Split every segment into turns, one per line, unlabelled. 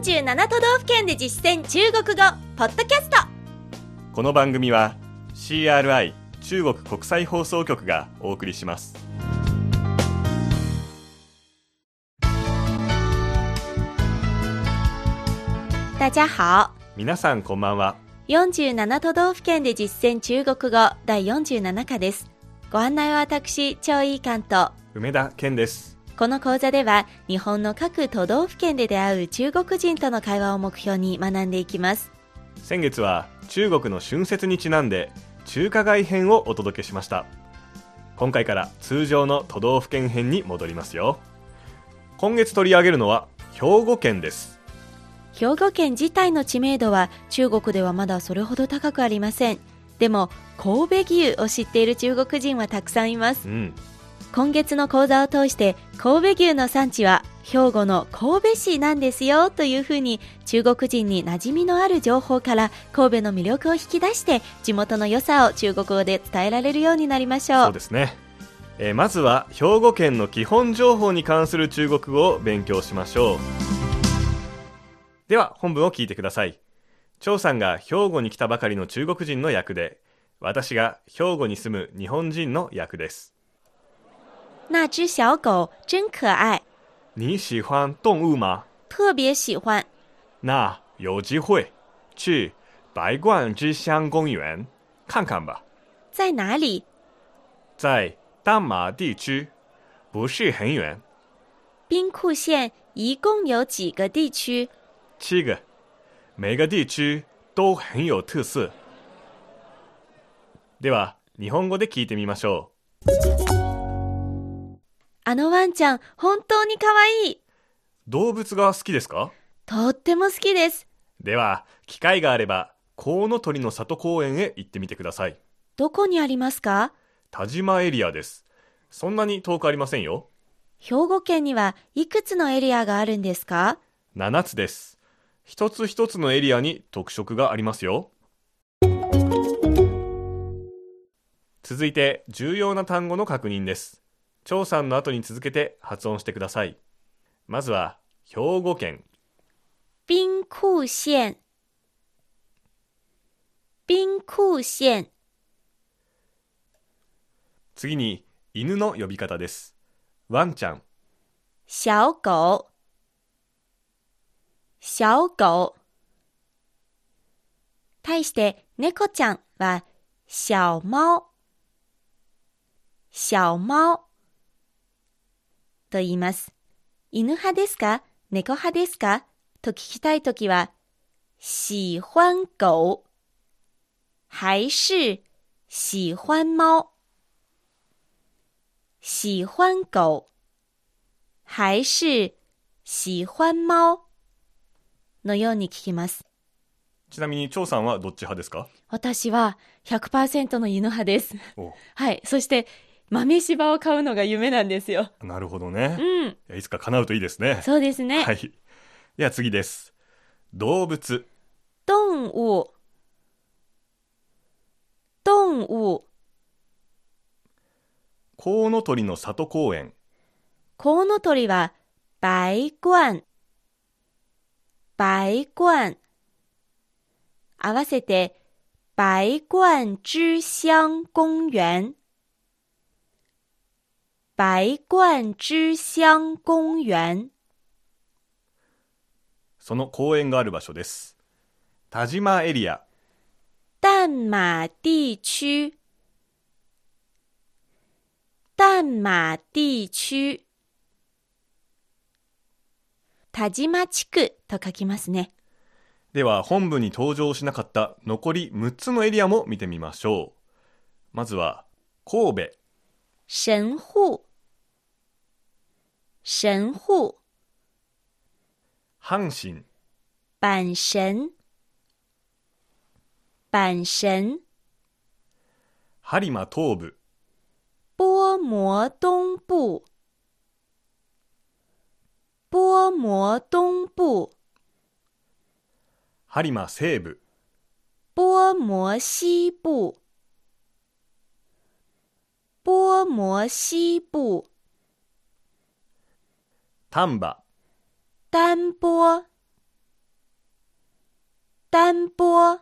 47都道府県で実践中国語ポッドキャスト。
この番組は CRI 中国国際放送局がお送りします。
大家好。
皆さんこんばんは。
47都道府県で実践中国語。第47課です。ご案内は私張井関と。
梅田健です
この講座では日本の各都道府県で出会う中国人との会話を目標に学んでいきます。
先月は中国の春節にちなんで中華街編をお届けしました。今回から通常の都道府県編に戻りますよ。今月取り上げるのは兵庫県です。
兵庫県自体の知名度は中国ではまだそれほど高くありません。でも神戸牛を知っている中国人はたくさんいます。
うん
今月の講座を通して神戸牛の産地は兵庫の神戸市なんですよというふうに中国人に馴染みのある情報から神戸の魅力を引き出して地元の良さを中国語で伝えられるようになりましょ
そううですね、えーまずは兵庫県の基本情報に関する中国語を勉強しましょう。では本文を聞いてください。張さんが兵庫に来たばかりの中国人の役で私が兵庫に住む日本人の役です。
那只小狗真可愛
你喜欢动物吗？
特别喜欢。
那有机会去白冠之乡公园看看吧。
在哪里？
在丹马地区不是很远。
兵库县一共有几个地区？
七个，每个地区都很有特色。では、日本語で聞いてみましょ
あのワンちゃん本当に可愛い
う。動物が好きですか？
とっても好きです
では、機会があれば、コウノトリの里公園へ行ってみてください。
どこにありますか？
田島エリアです。そんなに遠くありませんよ。
兵庫県にはいくつのエリアがあるんですか
？7つです。一つ一つのエリアに特色がありますよ。続いて、重要な単語の確認です。張さんの後に続けて発音してください。まずは、兵庫県、
兵庫县兵庫县
次に、犬の呼び方です。ワンちゃん、
小狗。小狗。対して猫ちゃんは小猫。小猫と言います。犬派ですか？猫派ですか？と聞きたいときは、喜欢狗还是喜欢猫？喜欢狗还是喜欢猫？のように聞きます。
ちなみに張さんはどっち派ですか？
私は100%の犬派です。
お
はい。そして、豆柴を買うのが夢なんですよ。
なるほどね。
うん。
いつか叶うといいですね。
そうですね。
はい。では次です。動物、
動物。動物。
コウノトリの里公園、
コウノトリは、白冠。白冠。合わせて、白冠之乡公園。白冠之乡公園。
その公園がある場所です。田島エリア、
淡馬地区。淡馬地区。田島地区と書きますね。
では本部に登場しなかった残り6つのエリアも見てみましょう。まずは神戸、
神户。神户。
阪神、
阪神。阪神。
播磨東部、
波摩東部。波摩東部。
播磨西部、
波摩西部。波摩西部。
丹波、
丹波。丹波、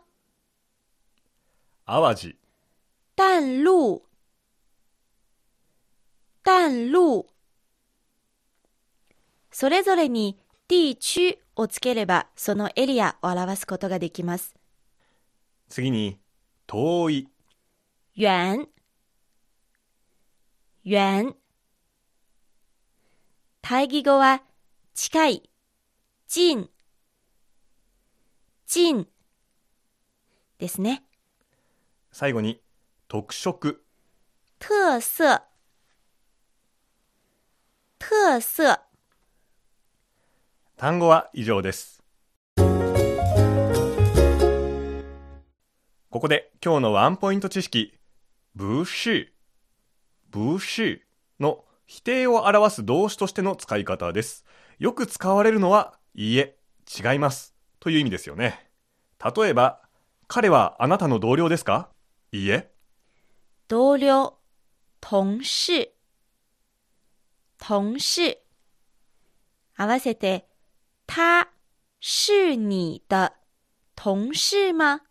淡路、
淡路、淡路。それぞれに地区をつければそのエリアを表すことができます。
次に、遠い、
遠、遠。対義語は近い、近、近ですね。
最後に、特色、
特色、特色。
単語は以上です。ここで今日のワンポイント知識、不是、不是の否定を表す動詞としての使い方です。よく使われるのは、いいえ、違います。という意味ですよね。例えば、彼はあなたの同僚ですか？いいえ。
同僚、同事、同事。合わせて、他是你的同事吗？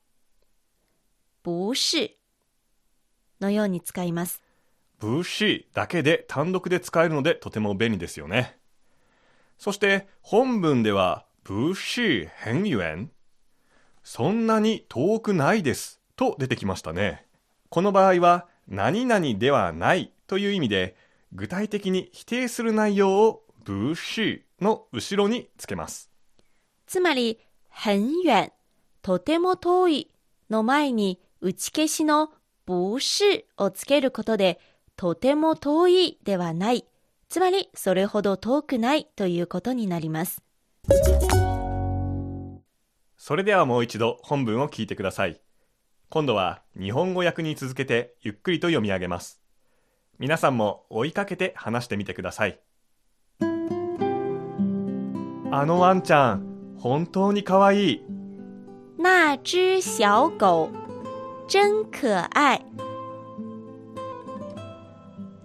不是のように使います。
不是だけで単独で使えるのでとても便利ですよね。そして本文では不是很遠そんなに遠くないですと出てきましたね。この場合は何々ではないという意味で具体的に否定する内容を不是の後ろにつけます。
つまり、很遠、とても遠いの前に打ち消しの不是をつけることで、とても遠いではない。つまり、それほど遠くないということになります。
それではもう一度本文を聞いてください。今度は日本語訳に続けてゆっくりと読み上げます。皆さんも追いかけて話してみてください。あのワンちゃん、本当に可愛い。
那只小狗真可愛。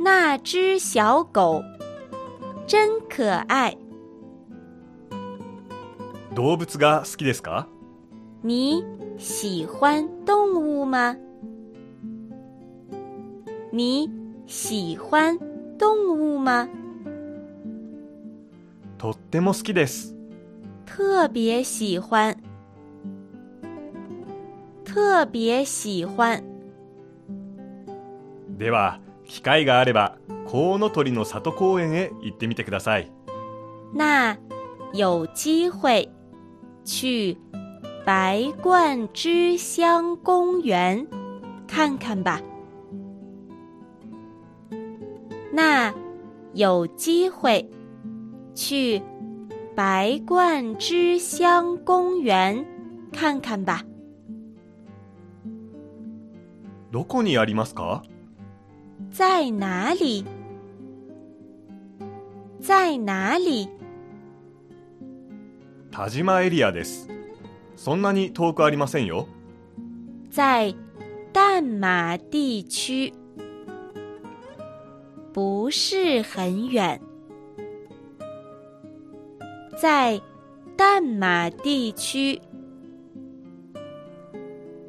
那只小狗真可愛。
動物が好きですか？
你喜欢动物吗？你喜欢动物吗？
とっても好きです。
特别喜欢，特别喜欢。
では、機会があれば、コウノトリの里公園へ行ってみてください。
那有机会去白冠之乡公园看看吧。那有机会去白冠之乡公园看看吧。
どこにありますか？
在哪里？在哪里？
田島エリアです。そんなに遠くありませんよ。
在淡马地区，不是很远。在淡马地区，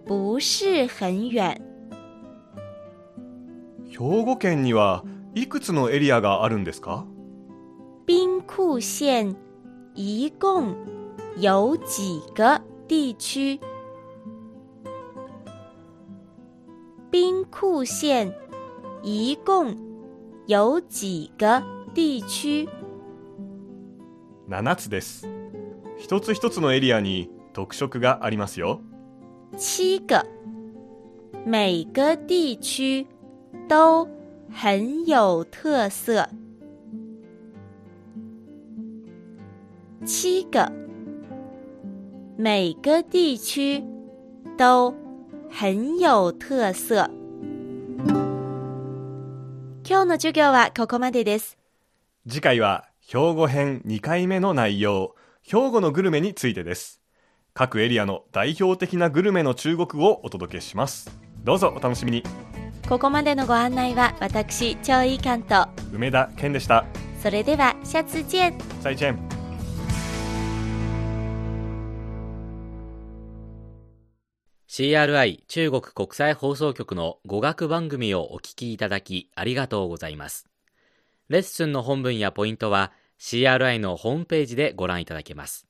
不是很远。
兵庫県にはいくつのエリアがあるんですか？
兵库县一共有几个地区？兵库县一共有几个地区
？7つです。一つ一つのエリアに特色がありますよ。
七个，每个地区都很有特色。七个，每个地区都很有特色。今日の授業はここまでです。
次回は兵庫編2回目の内容、兵庫のグルメについてです。各エリアの代表的なグルメの中国語をお届けします。どうぞお楽しみに。
ここまでのご案内は私、張井関と、
梅田健でした。
それでは、シャツ見
再见。
CRI 中国国際放送局の語学番組をお聞きいただきありがとうございます。レッスンの本文やポイントは CRI のホームページでご覧いただけます。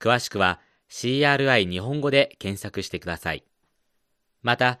詳しくは CRI 日本語で検索してください。また、